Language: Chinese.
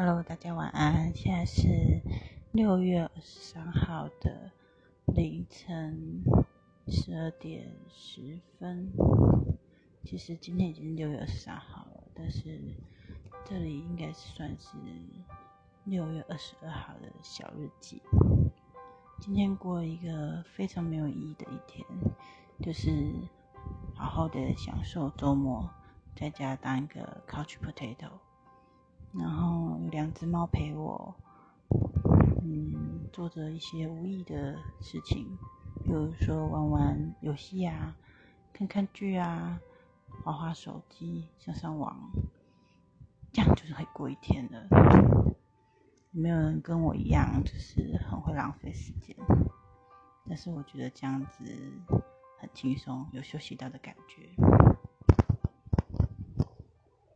Hello，大家晚安。现在是六月二十三号的凌晨十二点十分。其实今天已经六月二十三号了，但是这里应该算是六月二十二号的小日记。今天过一个非常没有意义的一天，就是好好的享受周末，在家当一个 couch potato。两只猫陪我，嗯，做着一些无意的事情，比如说玩玩游戏啊，看看剧啊，滑滑手机，上上网，这样就是会过一天了。没有人跟我一样，就是很会浪费时间，但是我觉得这样子很轻松，有休息到的感觉。